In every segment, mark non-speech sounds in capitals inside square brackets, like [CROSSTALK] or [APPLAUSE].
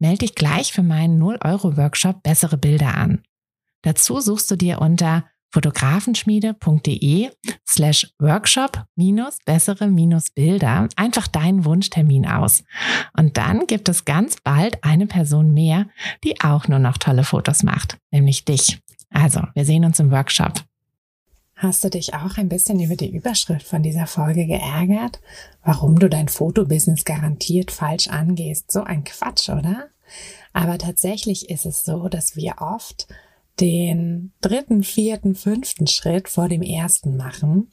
Melde dich gleich für meinen 0-Euro-Workshop Bessere Bilder an. Dazu suchst du dir unter fotografenschmiede.de slash workshop minus bessere minus Bilder einfach deinen Wunschtermin aus. Und dann gibt es ganz bald eine Person mehr, die auch nur noch tolle Fotos macht, nämlich dich. Also, wir sehen uns im Workshop. Hast du dich auch ein bisschen über die Überschrift von dieser Folge geärgert? Warum du dein Fotobusiness garantiert falsch angehst? So ein Quatsch, oder? Aber tatsächlich ist es so, dass wir oft den dritten, vierten, fünften Schritt vor dem ersten machen.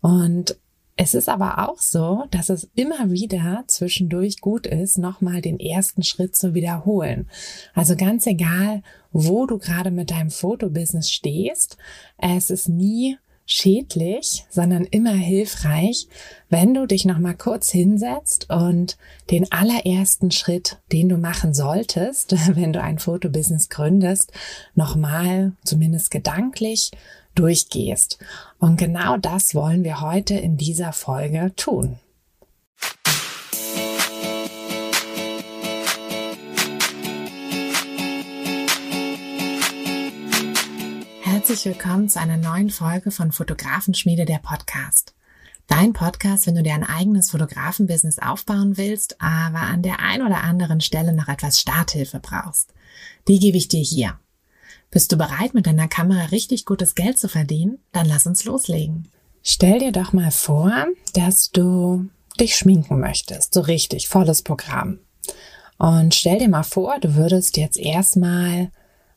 Und es ist aber auch so, dass es immer wieder zwischendurch gut ist, nochmal den ersten Schritt zu wiederholen. Also ganz egal, wo du gerade mit deinem Fotobusiness stehst, es ist nie schädlich, sondern immer hilfreich, wenn du dich noch mal kurz hinsetzt und den allerersten Schritt, den du machen solltest, [LAUGHS] wenn du ein Fotobusiness gründest, noch mal zumindest gedanklich durchgehst. Und genau das wollen wir heute in dieser Folge tun. Herzlich willkommen zu einer neuen Folge von Fotografenschmiede der Podcast. Dein Podcast, wenn du dir ein eigenes Fotografenbusiness aufbauen willst, aber an der ein oder anderen Stelle noch etwas Starthilfe brauchst. Die gebe ich dir hier. Bist du bereit, mit deiner Kamera richtig gutes Geld zu verdienen? Dann lass uns loslegen. Stell dir doch mal vor, dass du dich schminken möchtest. So richtig, volles Programm. Und stell dir mal vor, du würdest jetzt erstmal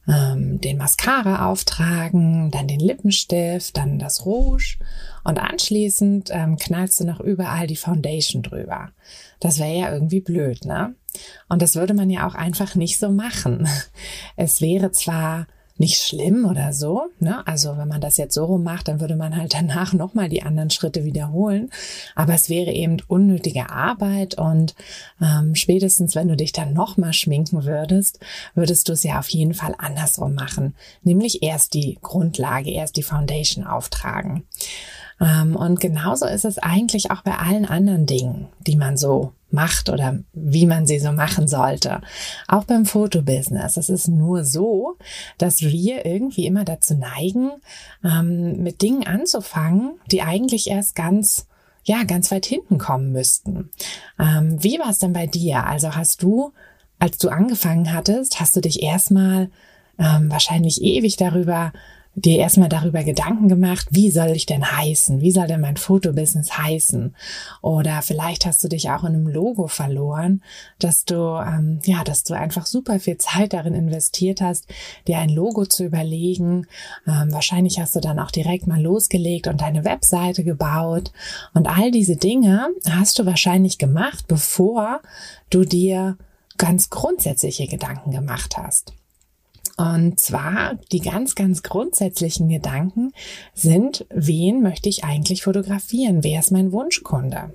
ähm, den Mascara auftragen, dann den Lippenstift, dann das Rouge und anschließend ähm, knallst du noch überall die Foundation drüber. Das wäre ja irgendwie blöd, ne? Und das würde man ja auch einfach nicht so machen. [LAUGHS] Es wäre zwar nicht schlimm oder so. Ne? Also wenn man das jetzt so rum macht, dann würde man halt [LAUGHS] danach nochmal die anderen Schritte wiederholen. Aber es wäre eben unnötige Arbeit und ähm, spätestens, wenn du dich dann nochmal schminken würdest, würdest du es ja auf jeden Fall andersrum machen. Nämlich erst die Grundlage, erst die Foundation auftragen. Ähm, und genauso ist es eigentlich auch bei allen anderen Dingen, die man so macht oder wie man sie so machen sollte. Auch beim Fotobusiness. Es ist nur so, dass wir irgendwie immer dazu neigen, ähm, mit Dingen anzufangen, die eigentlich erst ganz ja, ganz weit hinten kommen müssten. Ähm, wie war es denn bei dir? Also hast du, als du angefangen hattest, hast du dich erstmal wahrscheinlich ewig darüber dir erstmal darüber Gedanken gemacht, wie soll ich denn heißen? Wie soll denn mein Fotobusiness heißen? Oder vielleicht hast du dich auch in einem Logo verloren, dass du, ähm, ja, dass du einfach super viel Zeit darin investiert hast, dir ein Logo zu überlegen. Ähm, wahrscheinlich hast du dann auch direkt mal losgelegt und deine Webseite gebaut. Und all diese Dinge hast du wahrscheinlich gemacht, bevor du dir ganz grundsätzliche Gedanken gemacht hast. Und zwar die ganz, ganz grundsätzlichen Gedanken sind, wen möchte ich eigentlich fotografieren? Wer ist mein Wunschkunde?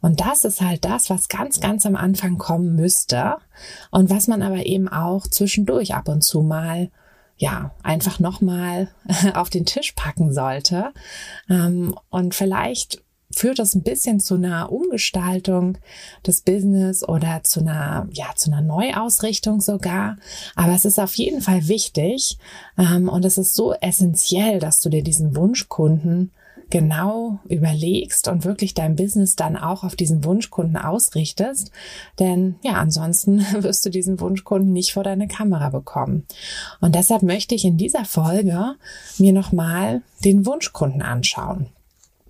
Und das ist halt das, was ganz, ganz am Anfang kommen müsste und was man aber eben auch zwischendurch ab und zu mal ja, einfach nochmal [LAUGHS] auf den Tisch packen sollte. Ähm, und vielleicht führt das ein bisschen zu einer Umgestaltung des Business oder zu einer, ja, zu einer Neuausrichtung sogar. Aber es ist auf jeden Fall wichtig ähm, und es ist so essentiell, dass du dir diesen Wunschkunden genau überlegst und wirklich dein Business dann auch auf diesen Wunschkunden ausrichtest. Denn ja, ansonsten [LAUGHS] wirst du diesen Wunschkunden nicht vor deine Kamera bekommen. Und deshalb möchte ich in dieser Folge mir nochmal den Wunschkunden anschauen.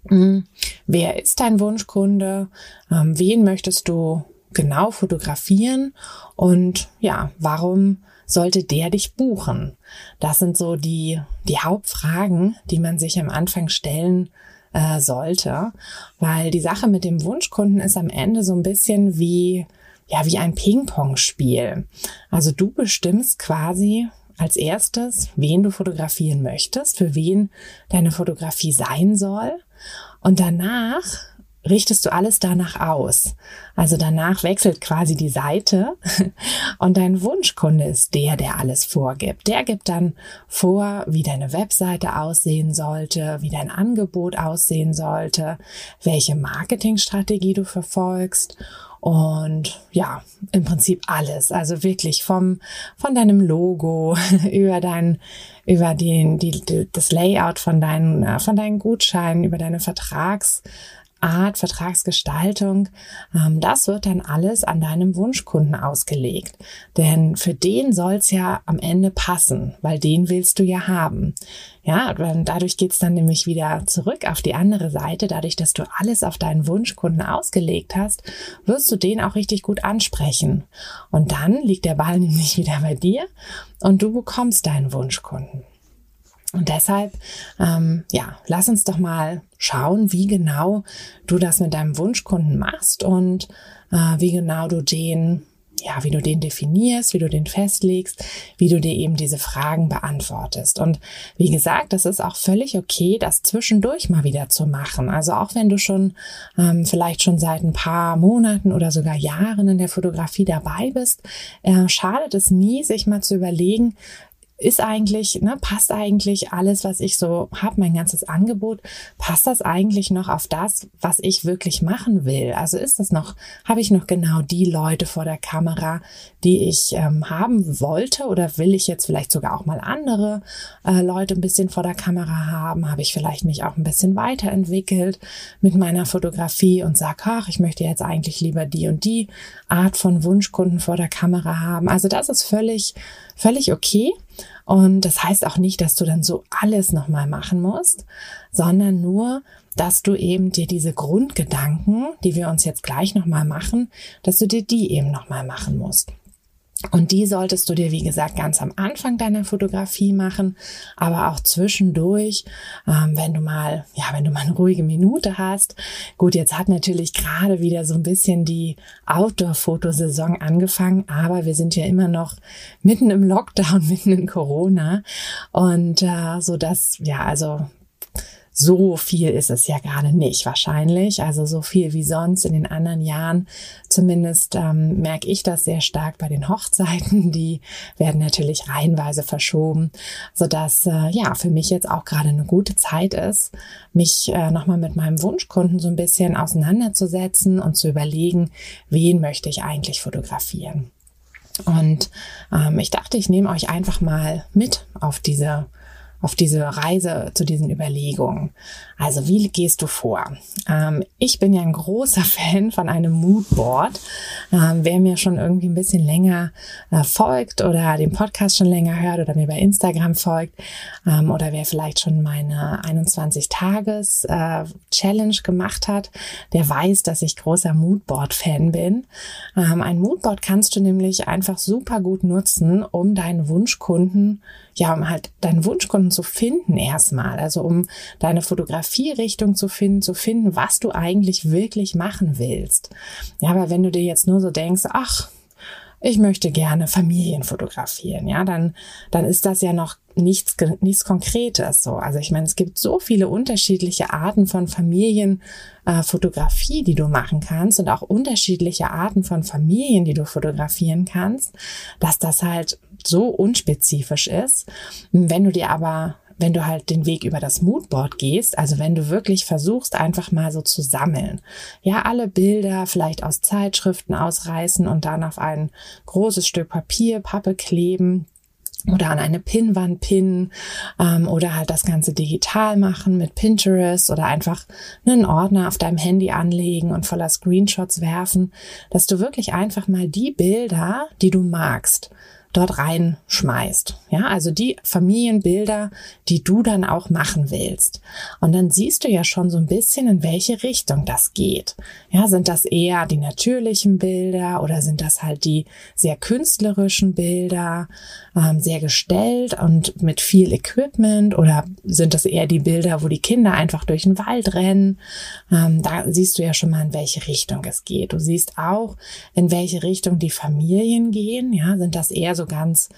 Hm, wer ist dein Wunschkunde? Ähm, wen möchtest du genau fotografieren? Und ja, warum sollte der dich buchen? Das sind so die, die Hauptfragen, die man sich am Anfang stellen äh, sollte, weil die Sache mit dem Wunschkunden ist am Ende so ein bisschen wie ja, wie ein Ping-Pong-Spiel. Also du bestimmst quasi als erstes, wen du fotografieren möchtest, für wen deine Fotografie sein soll. Und danach richtest du alles danach aus. Also danach wechselt quasi die Seite [LAUGHS] und dein Wunschkunde ist der, der alles vorgibt. Der gibt dann vor, wie deine Webseite aussehen sollte, wie dein Angebot aussehen sollte, welche Marketingstrategie du verfolgst und ja, im Prinzip alles. Also wirklich vom, von deinem Logo [LAUGHS] über dein, über den, die, das Layout von deinen, von deinen Gutscheinen, über deine Vertrags, Art, Vertragsgestaltung, ähm, das wird dann alles an deinem Wunschkunden ausgelegt. Denn für den soll's ja am Ende passen, weil den willst du ja haben. Ja, dadurch geht's dann nämlich wieder zurück auf die andere Seite. Dadurch, dass du alles auf deinen Wunschkunden ausgelegt hast, wirst du den auch richtig gut ansprechen. Und dann liegt der Ball [LAUGHS] nämlich wieder bei dir und du bekommst deinen Wunschkunden. Und deshalb, ähm, ja, lass uns doch mal schauen, wie genau du das mit deinem Wunschkunden machst und äh, wie genau du den, ja, wie du den definierst, wie du den festlegst, wie du dir eben diese Fragen beantwortest. Und wie gesagt, das ist auch völlig okay, das zwischendurch mal wieder zu machen. Also auch wenn du schon ähm, vielleicht schon seit ein paar Monaten oder sogar Jahren in der Fotografie dabei bist, äh, schadet es nie, sich mal zu überlegen, ist eigentlich, ne, passt eigentlich alles, was ich so habe, mein ganzes Angebot, passt das eigentlich noch auf das, was ich wirklich machen will? Also ist das noch, habe ich noch genau die Leute vor der Kamera, die ich ähm, haben wollte oder will ich jetzt vielleicht sogar auch mal andere äh, Leute ein bisschen vor der Kamera haben? Habe ich vielleicht mich auch ein bisschen weiterentwickelt mit meiner Fotografie und sag, ach, ich möchte jetzt eigentlich lieber die und die Art von Wunschkunden vor der Kamera haben. Also das ist völlig, völlig okay. Und das heißt auch nicht, dass du dann so alles nochmal machen musst, sondern nur, dass du eben dir diese Grundgedanken, die wir uns jetzt gleich nochmal machen, dass du dir die eben nochmal machen musst. Und die solltest du dir, wie gesagt, ganz am Anfang deiner Fotografie machen, aber auch zwischendurch, ähm, wenn du mal, ja, wenn du mal eine ruhige Minute hast. Gut, jetzt hat natürlich gerade wieder so ein bisschen die Outdoor-Fotosaison angefangen, aber wir sind ja immer noch mitten im Lockdown, [LAUGHS] mitten in Corona. Und äh, so dass, ja, also so viel ist es ja gerade nicht wahrscheinlich. Also so viel wie sonst in den anderen Jahren. Zumindest ähm, merke ich das sehr stark bei den Hochzeiten. [LAUGHS] Die werden natürlich reihenweise verschoben, sodass äh, ja für mich jetzt auch gerade eine gute Zeit ist, mich äh, nochmal mit meinem Wunschkunden so ein bisschen auseinanderzusetzen und zu überlegen, wen möchte ich eigentlich fotografieren. Und ähm, ich dachte, ich nehme euch einfach mal mit auf diese auf diese Reise zu diesen Überlegungen. Also wie gehst du vor? Ähm, ich bin ja ein großer [LAUGHS] Fan von einem Moodboard. Ähm, wer mir schon irgendwie ein bisschen länger äh, folgt oder den Podcast schon länger hört oder mir bei Instagram folgt ähm, oder wer vielleicht schon meine 21-Tages-Challenge äh, gemacht hat, der weiß, dass ich großer Moodboard-Fan bin. Ähm, ein Moodboard kannst du nämlich einfach super gut nutzen, um deinen Wunschkunden ja, um halt deinen Wunschkunden zu finden erstmal, also um deine Fotografierichtung zu finden, zu finden, was du eigentlich wirklich machen willst. Ja, aber wenn du dir jetzt nur so denkst, ach, ich möchte gerne Familien fotografieren, ja, dann, dann ist das ja noch nichts, nichts Konkretes so. Also ich meine, es gibt so viele unterschiedliche Arten von Familienfotografie, äh, die du machen kannst und auch unterschiedliche Arten von Familien, die du fotografieren kannst, dass das halt so unspezifisch ist. Wenn du dir aber wenn du halt den Weg über das Moodboard gehst, also wenn du wirklich versuchst, einfach mal so zu sammeln. Ja, alle Bilder vielleicht aus Zeitschriften ausreißen und dann auf ein großes Stück Papier, Pappe kleben oder an eine Pinnwand pinnen ähm, oder halt das Ganze digital machen mit Pinterest oder einfach einen Ordner auf deinem Handy anlegen und voller Screenshots werfen, dass du wirklich einfach mal die Bilder, die du magst, dort reinschmeißt. Ja, also die Familienbilder, die du dann auch machen willst. Und dann siehst du ja schon so ein bisschen, in welche Richtung das geht. Ja, sind das eher die natürlichen Bilder oder sind das halt die sehr künstlerischen Bilder, ähm, sehr gestellt und mit viel Equipment oder sind das eher die Bilder, wo die Kinder einfach durch den Wald rennen? Ähm, da siehst du ja schon mal, in welche Richtung es geht. Du siehst auch, in welche Richtung die Familien gehen. Ja, sind das eher so ganz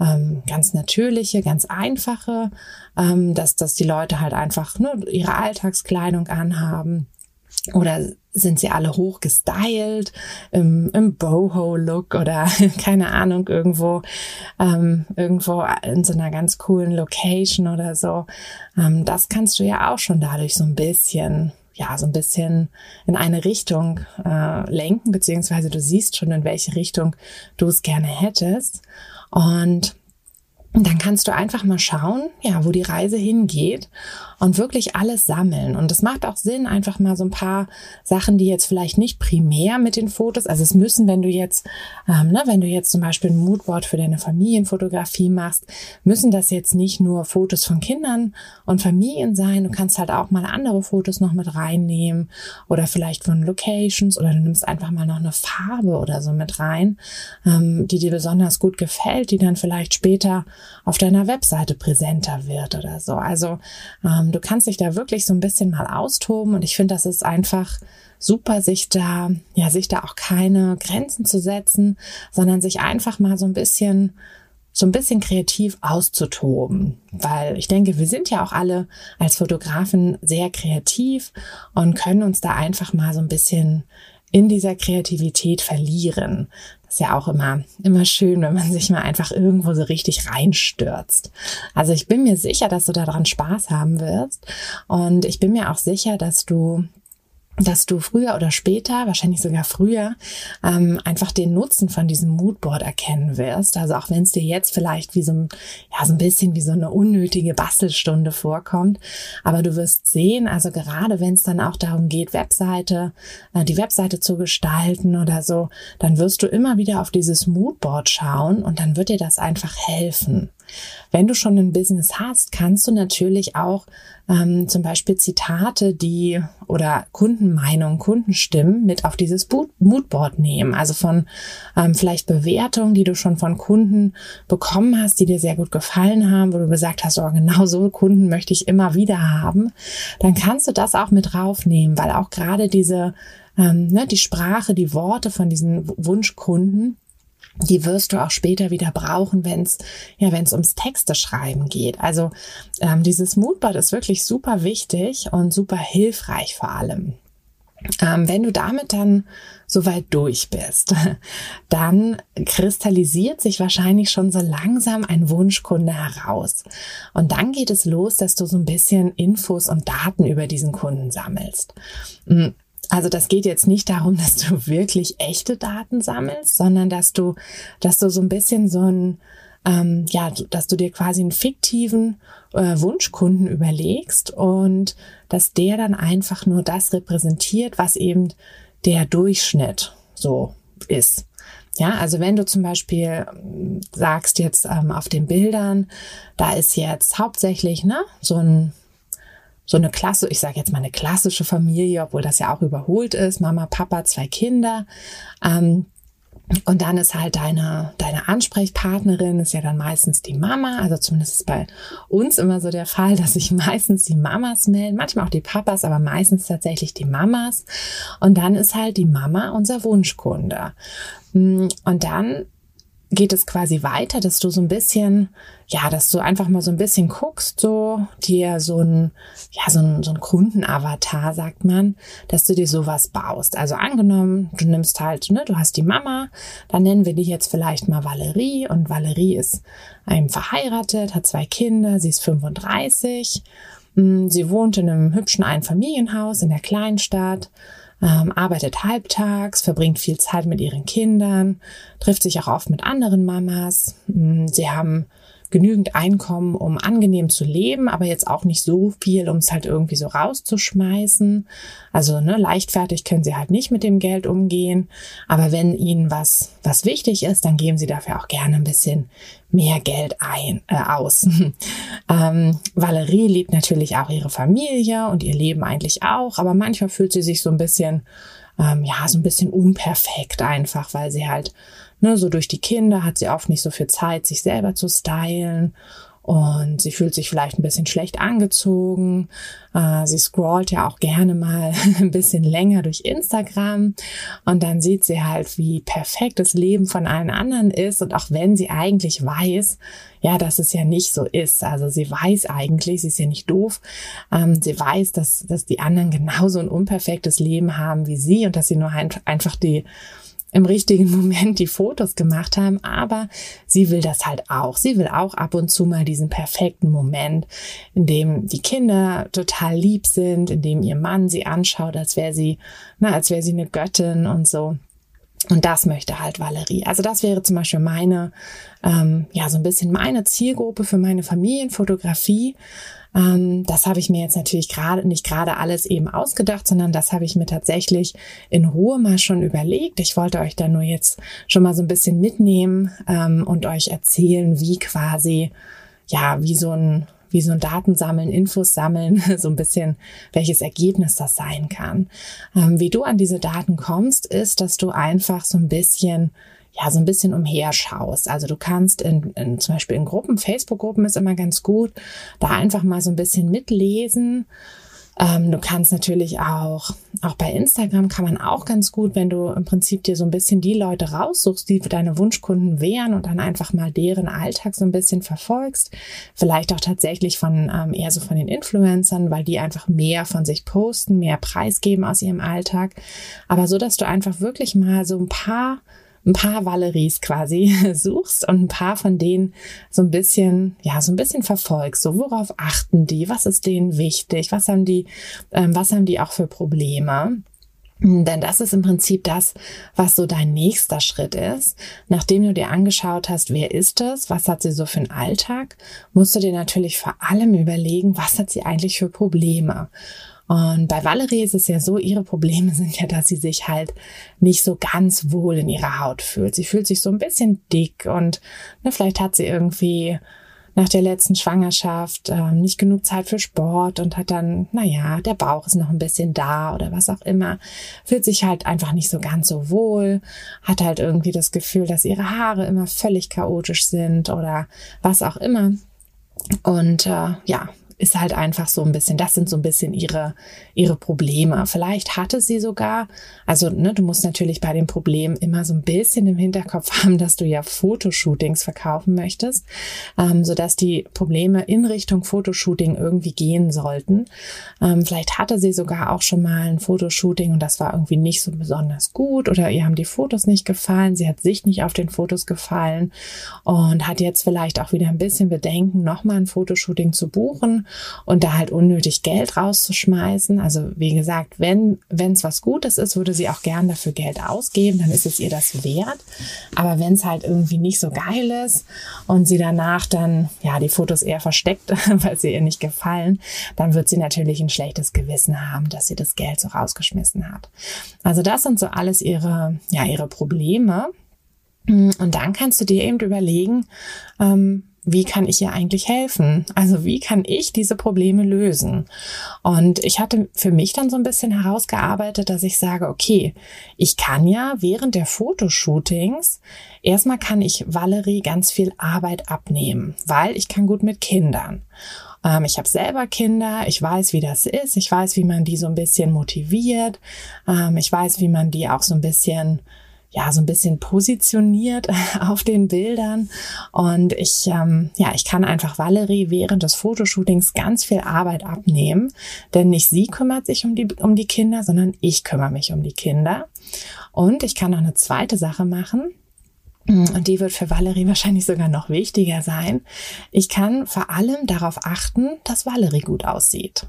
ähm, ganz natürliche, ganz einfache, ähm, dass, dass die Leute halt einfach ne, ihre Alltagskleidung anhaben. Oder sind sie alle hoch gestylt im, im Boho-Look oder [LAUGHS] keine Ahnung, irgendwo, ähm, irgendwo in so einer ganz coolen Location oder so. Ähm, das kannst du ja auch schon dadurch so ein bisschen ja, so ein bisschen in eine Richtung äh, lenken, beziehungsweise du siehst schon, in welche Richtung du es gerne hättest. Und dann kannst du einfach mal schauen, ja, wo die Reise hingeht und wirklich alles sammeln. Und es macht auch Sinn, einfach mal so ein paar Sachen, die jetzt vielleicht nicht primär mit den Fotos, also es müssen, wenn du jetzt, ähm, ne, wenn du jetzt zum Beispiel ein Moodboard für deine Familienfotografie machst, müssen das jetzt nicht nur Fotos von Kindern und Familien sein. Du kannst halt auch mal andere Fotos noch mit reinnehmen oder vielleicht von Locations oder du nimmst einfach mal noch eine Farbe oder so mit rein, ähm, die dir besonders gut gefällt, die dann vielleicht später auf deiner Webseite präsenter wird oder so. Also ähm, du kannst dich da wirklich so ein bisschen mal austoben und ich finde, das ist einfach super, sich da, ja, sich da auch keine Grenzen zu setzen, sondern sich einfach mal so ein bisschen so ein bisschen kreativ auszutoben, weil ich denke, wir sind ja auch alle als Fotografen sehr kreativ und können uns da einfach mal so ein bisschen in dieser Kreativität verlieren. Ist ja auch immer, immer schön, wenn man sich mal einfach irgendwo so richtig reinstürzt. Also ich bin mir sicher, dass du daran Spaß haben wirst. Und ich bin mir auch sicher, dass du dass du früher oder später, wahrscheinlich sogar früher, ähm, einfach den Nutzen von diesem Moodboard erkennen wirst. Also auch wenn es dir jetzt vielleicht wie so ein, ja, so ein bisschen wie so eine unnötige Bastelstunde vorkommt. Aber du wirst sehen, also gerade wenn es dann auch darum geht, Webseite, äh, die Webseite zu gestalten oder so, dann wirst du immer wieder auf dieses Moodboard schauen und dann wird dir das einfach helfen. Wenn du schon ein Business hast, kannst du natürlich auch ähm, zum Beispiel Zitate, die oder Kundenmeinungen, Kundenstimmen mit auf dieses Moodboard nehmen. Also von ähm, vielleicht Bewertungen, die du schon von Kunden bekommen hast, die dir sehr gut gefallen haben, wo du gesagt hast, oh, genau so Kunden möchte ich immer wieder haben. Dann kannst du das auch mit draufnehmen, weil auch gerade diese ähm, ne, die Sprache, die Worte von diesen Wunschkunden, die wirst du auch später wieder brauchen, wenn es ja, wenn ums Texte schreiben geht. Also ähm, dieses Moodboard ist wirklich super wichtig und super hilfreich vor allem. Ähm, wenn du damit dann soweit durch bist, [LAUGHS] dann kristallisiert sich wahrscheinlich schon so langsam ein Wunschkunde heraus. Und dann geht es los, dass du so ein bisschen Infos und Daten über diesen Kunden sammelst. Also das geht jetzt nicht darum, [LAUGHS] dass du wirklich echte Daten sammelst, sondern dass du, dass du so ein bisschen so ein, ähm, ja, dass du dir quasi einen fiktiven äh, Wunschkunden überlegst und dass der dann einfach nur das repräsentiert, was eben der Durchschnitt so ist. Ja, also wenn du zum Beispiel ähm, sagst jetzt ähm, auf den Bildern, da ist jetzt hauptsächlich ne, so ein so eine Klasse, ich sage jetzt mal eine klassische Familie, obwohl das ja auch überholt ist, Mama, Papa, zwei Kinder. Ähm, und dann ist halt deine, deine Ansprechpartnerin, ist ja dann meistens die Mama. Also zumindest ist bei uns immer so der Fall, [LAUGHS] dass sich meistens die Mamas melden, manchmal auch die Papas, aber meistens tatsächlich die Mamas. Und dann ist halt die Mama unser Wunschkunde. Mm, und dann geht es quasi weiter, dass du so ein bisschen, ja, dass du einfach mal so ein bisschen guckst, so dir so ein, ja, so ein, so ein Kundenavatar, sagt man, dass du dir sowas baust. Also angenommen, du nimmst halt, ne, du hast die Mama, dann nennen wir die jetzt vielleicht mal Valerie. Und Valerie ist einem verheiratet, hat zwei Kinder, sie ist 35, mm, sie wohnt in einem hübschen Einfamilienhaus in der Kleinstadt ähm, arbeitet halbtags, verbringt viel Zeit mit ihren Kindern, trifft sich auch oft mit anderen Mamas. Mm, sie haben genügend Einkommen, um angenehm zu leben, aber jetzt auch nicht so viel, um es halt irgendwie so rauszuschmeißen. Also ne, leichtfertig können sie halt nicht mit dem Geld umgehen. Aber wenn ihnen was, was wichtig ist, dann geben sie dafür auch gerne ein bisschen mehr Geld ein, äh, aus. [LAUGHS] ähm, Valerie liebt natürlich auch ihre Familie und ihr Leben eigentlich auch, aber manchmal fühlt sie sich so ein bisschen, ähm, ja, so ein bisschen unperfekt einfach, weil sie halt, ne, so durch die Kinder hat sie oft nicht so viel Zeit, sich selber zu stylen und sie fühlt sich vielleicht ein bisschen schlecht angezogen. Äh, sie scrollt ja auch gerne mal [LAUGHS] ein bisschen länger durch Instagram und dann sieht sie halt, wie perfekt das Leben von allen anderen ist und auch wenn sie eigentlich weiß, ja, dass es ja nicht so ist. Also sie weiß eigentlich, sie ist ja nicht doof, ähm, sie weiß, dass, dass die anderen genauso ein unperfektes Leben haben wie sie und dass sie nur einfach die im richtigen [LAUGHS] Moment die Fotos gemacht haben, aber sie will das halt auch. Sie will auch ab und zu mal diesen perfekten Moment, in dem die Kinder total lieb sind, in dem ihr Mann sie anschaut, als wäre sie, na, als wäre sie eine Göttin und so. Und das möchte halt Valerie. Also das wäre zum Beispiel meine, ähm, ja, so ein bisschen meine Zielgruppe für meine Familienfotografie. Ähm, das habe ich mir jetzt natürlich gerade nicht gerade alles eben ausgedacht, sondern das habe ich mir tatsächlich in Ruhe mal schon überlegt. Ich wollte euch da nur jetzt schon mal so ein bisschen mitnehmen ähm, und euch erzählen, wie quasi, ja, wie so ein wie so ein Datensammeln, Infos sammeln, [LAUGHS] so ein bisschen, welches Ergebnis das sein kann. Ähm, wie du an diese Daten kommst, ist, dass du einfach so ein bisschen ja, so ein bisschen umherschaust. Also du kannst in, in zum Beispiel in Gruppen, Facebook-Gruppen ist immer ganz gut, da einfach mal so ein bisschen mitlesen. Ähm, du kannst natürlich auch, auch bei Instagram kann man auch ganz gut, wenn du im Prinzip dir so ein bisschen die Leute raussuchst, die deine Wunschkunden wären und dann einfach mal deren Alltag so ein bisschen verfolgst. Vielleicht auch tatsächlich von ähm, eher so von den Influencern, weil die einfach mehr von sich posten, mehr preisgeben aus ihrem Alltag. Aber so, dass du einfach wirklich mal so ein paar ein paar Valeries quasi [LAUGHS] suchst und ein paar von denen so ein bisschen, ja, so ein bisschen verfolgst. So, worauf achten die? Was ist denen wichtig? Was haben die, ähm, was haben die auch für Probleme? Denn das ist im Prinzip das, was so dein nächster Schritt ist. Nachdem du dir angeschaut hast, wer ist das, was hat sie so für einen Alltag, musst du dir natürlich vor allem überlegen, was hat sie eigentlich für Probleme. Und bei Valerie ist es ja so, ihre Probleme [LAUGHS] sind ja, dass sie sich halt nicht so ganz wohl in ihrer Haut fühlt. Sie fühlt sich so ein bisschen dick und ne, vielleicht hat sie irgendwie nach der letzten Schwangerschaft äh, nicht genug Zeit für Sport und hat dann, naja, der Bauch ist noch ein bisschen da oder was auch immer, fühlt sich halt einfach nicht so ganz so wohl, hat halt irgendwie das Gefühl, dass ihre Haare immer völlig chaotisch sind oder was auch immer. Und äh, ja, ist halt einfach so ein bisschen, das sind so ein bisschen ihre, ihre Probleme. Vielleicht hatte sie sogar, also ne, du musst natürlich bei dem Problem immer so ein bisschen im Hinterkopf [LAUGHS] haben, dass du ja Fotoshootings verkaufen möchtest, ähm, sodass die Probleme in Richtung Fotoshooting irgendwie gehen sollten. Ähm, vielleicht hatte sie sogar auch schon mal ein Fotoshooting und das war irgendwie nicht so besonders gut oder ihr haben die Fotos nicht gefallen, sie hat sich nicht auf den Fotos gefallen und hat jetzt vielleicht auch wieder ein bisschen Bedenken, nochmal ein Fotoshooting zu buchen und da halt unnötig Geld rauszuschmeißen. Also wie gesagt, wenn wenn es was Gutes ist, würde sie auch gern dafür Geld ausgeben, dann ist es ihr das wert. Aber wenn es halt irgendwie nicht so geil ist und sie danach dann ja die Fotos eher versteckt, [LAUGHS] weil sie ihr nicht gefallen, dann wird sie natürlich ein schlechtes Gewissen haben, dass sie das Geld so rausgeschmissen hat. Also das sind so alles ihre ja ihre Probleme. Und dann kannst du dir eben überlegen, ähm, wie kann ich ihr eigentlich helfen? Also wie kann ich diese Probleme lösen? Und ich hatte für mich dann so ein bisschen herausgearbeitet, dass ich sage, okay, ich kann ja während der Fotoshootings, erstmal kann ich Valerie ganz viel Arbeit abnehmen, weil ich kann gut mit Kindern. Ähm, ich habe selber Kinder, ich weiß, wie das ist, ich weiß, wie man die so ein bisschen motiviert, ähm, ich weiß, wie man die auch so ein bisschen ja so ein bisschen positioniert [LAUGHS] auf den Bildern. Und ich ähm, ja ich kann einfach Valerie während des Fotoshootings ganz viel Arbeit abnehmen, denn nicht sie kümmert sich um die um die Kinder, sondern ich kümmere mich um die Kinder. Und ich kann noch eine zweite Sache machen. Und die wird für Valerie wahrscheinlich sogar noch wichtiger sein. Ich kann vor allem darauf achten, dass Valerie gut aussieht.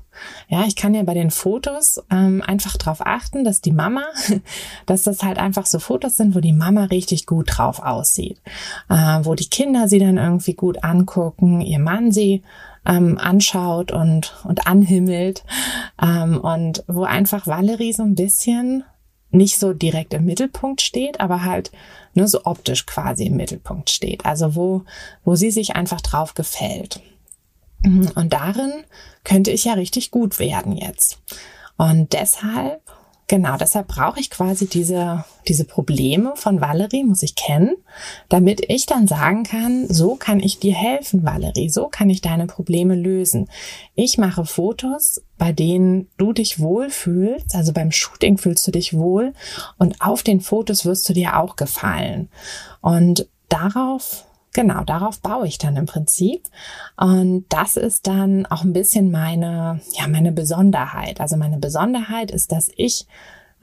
Ja, ich kann ja bei den Fotos ähm, einfach darauf achten, dass die Mama, [LAUGHS] dass das halt einfach so Fotos sind, wo die Mama richtig gut drauf aussieht, äh, wo die Kinder sie dann irgendwie gut angucken, ihr Mann sie ähm, anschaut und und anhimmelt ähm, und wo einfach Valerie so ein bisschen nicht so direkt im Mittelpunkt steht, aber halt nur so optisch quasi im Mittelpunkt steht. Also wo, wo sie sich einfach drauf gefällt. Und darin könnte ich ja richtig gut werden jetzt. Und deshalb Genau, deshalb brauche ich quasi diese, diese Probleme von Valerie, muss ich kennen, damit ich dann sagen kann, so kann ich dir helfen, Valerie, so kann ich deine Probleme lösen. Ich mache Fotos, bei denen du dich wohlfühlst, also beim Shooting fühlst du dich wohl und auf den Fotos wirst du dir auch gefallen. Und darauf Genau, darauf baue ich dann im Prinzip. Und das ist dann auch ein bisschen meine, ja, meine Besonderheit. Also meine Besonderheit ist, dass ich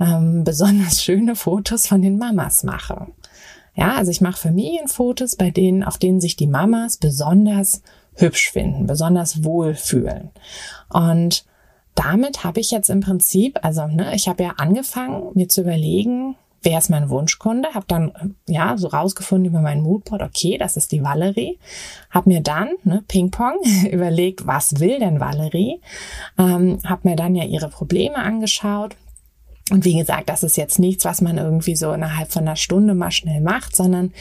ähm, [LAUGHS] besonders schöne Fotos von den Mamas mache. Ja, also ich mache Familienfotos, bei denen, auf denen sich die Mamas besonders hübsch finden, besonders wohlfühlen. Und damit habe ich jetzt im Prinzip, also ne, ich habe ja angefangen, mir zu überlegen, wer ist mein Wunschkunde, habe dann ja so rausgefunden über mein Moodboard, okay, das ist die Valerie, habe mir dann ne, Ping-Pong [LAUGHS] überlegt, was will denn Valerie, ähm, habe mir dann ja ihre Probleme angeschaut und wie gesagt, das ist jetzt nichts, was man irgendwie so innerhalb von einer Stunde mal schnell macht, sondern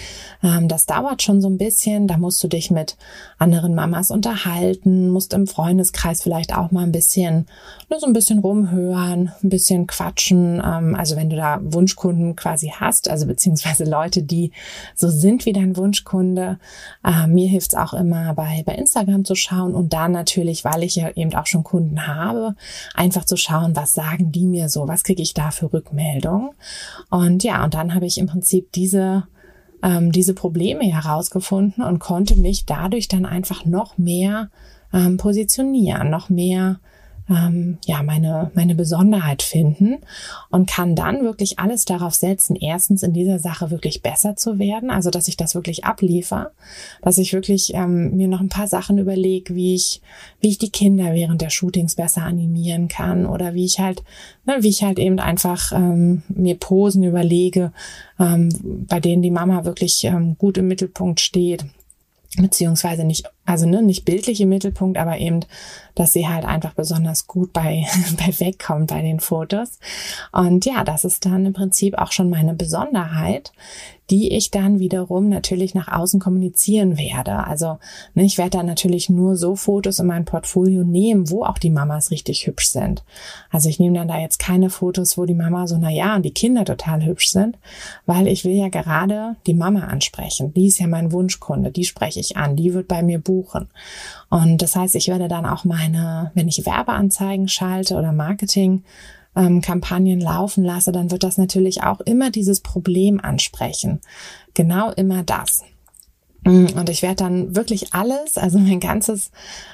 ähm, das dauert schon so ein bisschen. Da musst du dich mit anderen Mamas unterhalten, musst im Freundeskreis vielleicht auch mal ein bisschen, nur so ein bisschen rumhören, ein bisschen quatschen. Ähm, also wenn du da Wunschkunden quasi hast, also beziehungsweise Leute, die so sind wie dein Wunschkunde. Äh, mir hilft's auch immer bei, bei Instagram zu schauen und dann natürlich, weil ich ja eben auch schon Kunden habe, einfach zu schauen, was sagen die mir so, was kriege ich da für Rückmeldung. Und ja, und dann habe ich im Prinzip diese ähm, diese Probleme herausgefunden und konnte mich dadurch dann einfach noch mehr ähm, positionieren, noch mehr ähm, ja meine meine Besonderheit finden und kann dann wirklich alles darauf setzen, erstens in dieser Sache wirklich besser zu werden, also dass ich das wirklich abliefer, dass ich wirklich ähm, mir noch ein paar Sachen überlege, wie ich wie ich die Kinder während der Shootings besser animieren kann oder wie ich halt ne, wie ich halt eben einfach ähm, mir Posen überlege, ähm, bei denen die Mama wirklich ähm, gut im Mittelpunkt steht beziehungsweise nicht, also ne, nicht bildlich im Mittelpunkt, aber eben, dass sie halt einfach besonders gut bei, [LAUGHS] bei wegkommt bei den Fotos. Und ja, das ist dann im Prinzip auch schon meine Besonderheit, die ich dann wiederum natürlich nach außen kommunizieren werde. Also ne, ich werde dann natürlich nur so Fotos in mein Portfolio nehmen, wo auch die Mamas richtig hübsch sind. Also ich nehme dann da jetzt keine Fotos, wo die Mama so, na ja, und die Kinder total hübsch sind, weil ich will ja gerade die Mama ansprechen. Die ist ja mein Wunschkunde, die spreche ich an, die wird bei mir buchen. Und das heißt, ich werde dann auch meine, wenn ich Werbeanzeigen schalte oder Marketing, Kampagnen laufen lasse, dann wird das natürlich auch immer dieses Problem ansprechen. Genau immer das. Und ich werde dann wirklich alles, also mein ganzes,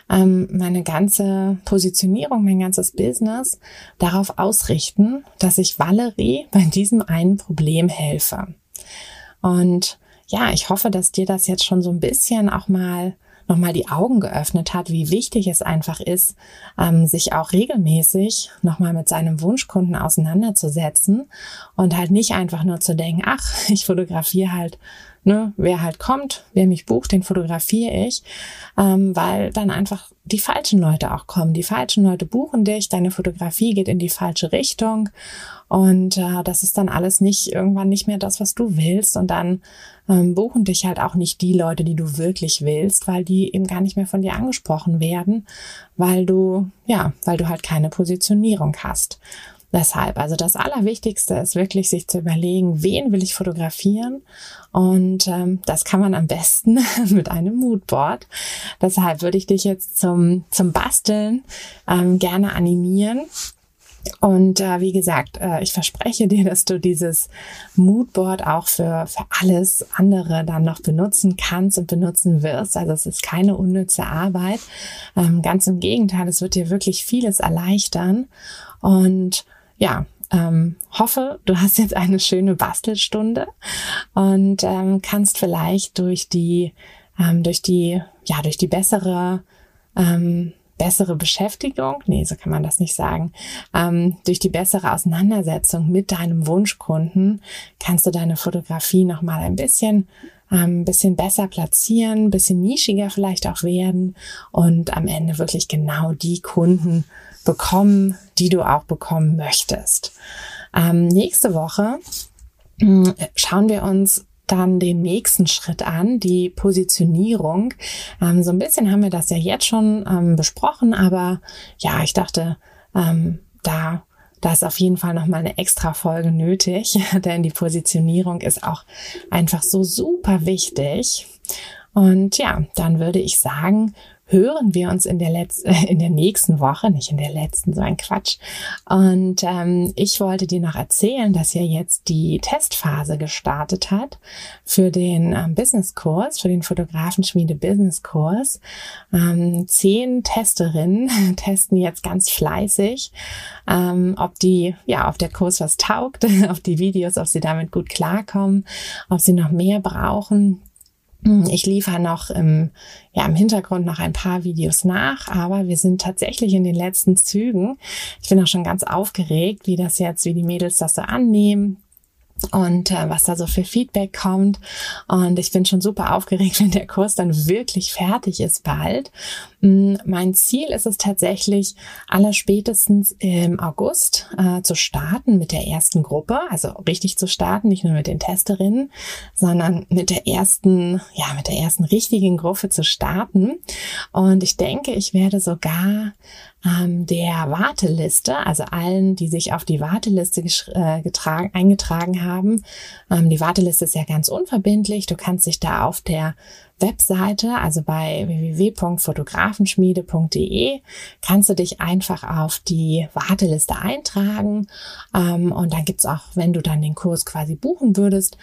ähm, meine ganze Positionierung, mein ganzes Business darauf ausrichten, dass ich Valerie bei diesem einen Problem helfe. Und ja, ich hoffe, dass dir das jetzt schon so ein bisschen auch mal nochmal die Augen geöffnet hat, wie wichtig es einfach ist, ähm, sich auch regelmäßig nochmal mit seinem Wunschkunden auseinanderzusetzen und halt nicht einfach nur zu denken, ach, [LAUGHS] ich fotografiere halt ne, wer halt kommt, wer mich bucht, den fotografiere ich, ähm, weil dann einfach die falschen Leute auch kommen. Die falschen Leute buchen dich, deine Fotografie geht in die falsche Richtung und äh, das ist dann alles nicht irgendwann nicht mehr das, was du willst und dann ähm, buchen dich halt auch nicht die Leute, die du wirklich willst, weil die eben gar nicht mehr von dir angesprochen werden, weil du ja, weil du halt keine Positionierung hast. Deshalb, also das Allerwichtigste ist wirklich, sich zu überlegen, wen will ich fotografieren und ähm, das kann man am besten [LAUGHS] mit einem Moodboard. Deshalb würde ich dich jetzt zum, zum Basteln ähm, gerne animieren. Und äh, wie gesagt, äh, ich verspreche dir, dass du dieses Moodboard auch für, für alles andere dann noch benutzen kannst und benutzen wirst. Also es ist keine unnütze Arbeit. Ähm, ganz im Gegenteil, es wird dir wirklich vieles erleichtern. Und ja, ähm, hoffe, du hast jetzt eine schöne Bastelstunde und ähm, kannst vielleicht durch die, ähm, durch die, ja, durch die bessere, ähm, bessere Beschäftigung, nee, so kann man das nicht sagen, ähm, durch die bessere Auseinandersetzung mit deinem Wunschkunden kannst du deine Fotografie nochmal ein bisschen ein ähm, bisschen besser platzieren, ein bisschen nischiger vielleicht auch werden und am Ende wirklich genau die Kunden bekommen, die du auch bekommen möchtest. Ähm, nächste Woche äh, schauen wir uns dann den nächsten Schritt an, die Positionierung. Ähm, so ein bisschen haben wir das ja jetzt schon ähm, besprochen, aber ja, ich dachte, ähm, da da ist auf jeden Fall nochmal eine extra Folge nötig, [LAUGHS] denn die Positionierung ist auch einfach so super wichtig. Und ja, dann würde ich sagen, hören wir uns in der letzten, [LAUGHS] in der nächsten Woche, nicht in der letzten, so ein Quatsch. Und ähm, ich wollte dir noch erzählen, dass ja jetzt die Testphase gestartet hat für den ähm, Businesskurs, für den Fotografenschmiede Businesskurs. Ähm, zehn Testerinnen [LAUGHS] testen jetzt ganz fleißig, ähm, ob die, ja, ob der Kurs was taugt, [LAUGHS] ob die Videos, ob sie damit gut klarkommen, ob sie noch mehr brauchen. Ich liefere noch im, ja, im Hintergrund noch ein paar Videos nach, aber wir sind tatsächlich in den letzten Zügen. Ich bin auch schon ganz aufgeregt, wie das jetzt, wie die Mädels das so annehmen, und äh, was da so für Feedback kommt. Und ich bin schon super aufgeregt, [LAUGHS] wenn der Kurs dann wirklich fertig ist bald. Mein Ziel ist es tatsächlich, aller spätestens im August äh, zu starten mit der ersten Gruppe, also richtig zu starten, nicht nur mit den Testerinnen, sondern mit der ersten, ja, mit der ersten richtigen Gruppe zu starten. Und ich denke, ich werde sogar ähm, der Warteliste, also allen, die sich auf die Warteliste äh, getragen, eingetragen haben. Ähm, die Warteliste ist ja ganz unverbindlich. Du kannst dich da auf der Webseite, also bei www.fotografenschmiede.de, kannst du dich einfach auf die Warteliste eintragen. Ähm, und dann gibt's auch, wenn du dann den Kurs quasi buchen würdest,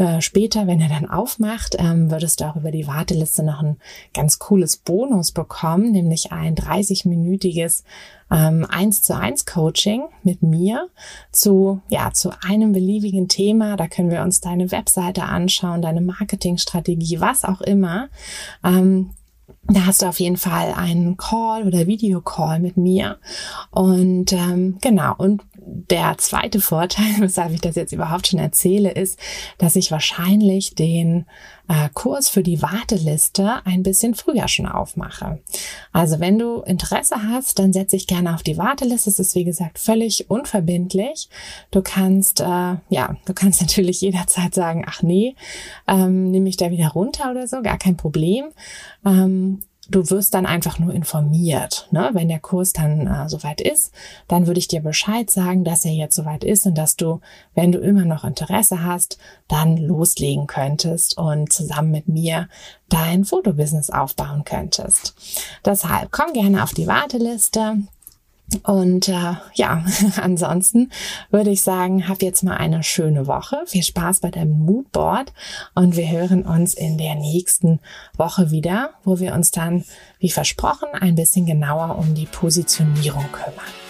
äh, später, wenn er dann aufmacht, ähm, würdest du auch über die Warteliste noch ein ganz cooles Bonus bekommen, nämlich ein 30-minütiges ähm, 1 zu 1 Coaching mit mir zu, ja, zu einem beliebigen Thema. Da können wir uns deine Webseite anschauen, deine Marketingstrategie, was auch immer. Ähm, da hast du auf jeden Fall einen Call oder Videocall mit mir. Und ähm, genau, und der zweite Vorteil, [LAUGHS] weshalb ich das jetzt überhaupt schon erzähle, ist, dass ich wahrscheinlich den äh, Kurs für die Warteliste ein bisschen früher schon aufmache. Also wenn du Interesse hast, dann setze ich gerne auf die Warteliste. Es ist wie gesagt völlig unverbindlich. Du kannst, äh, ja, du kannst [LAUGHS] natürlich jederzeit sagen, ach nee, ähm, nehme ich da wieder runter oder so, gar kein Problem. Ähm, du wirst dann einfach nur informiert. Ne? Wenn der Kurs dann äh, soweit ist, dann würde ich dir Bescheid sagen, dass er jetzt soweit ist und dass du, wenn du immer noch Interesse hast, dann loslegen könntest und zusammen mit mir dein Fotobusiness aufbauen könntest. Deshalb komm gerne auf die Warteliste. Und äh, ja, [LAUGHS] ansonsten würde ich sagen, hab jetzt mal eine schöne Woche. Viel Spaß bei deinem Moodboard und wir hören uns in der nächsten Woche wieder, wo wir uns dann, wie versprochen, ein bisschen genauer um die Positionierung kümmern.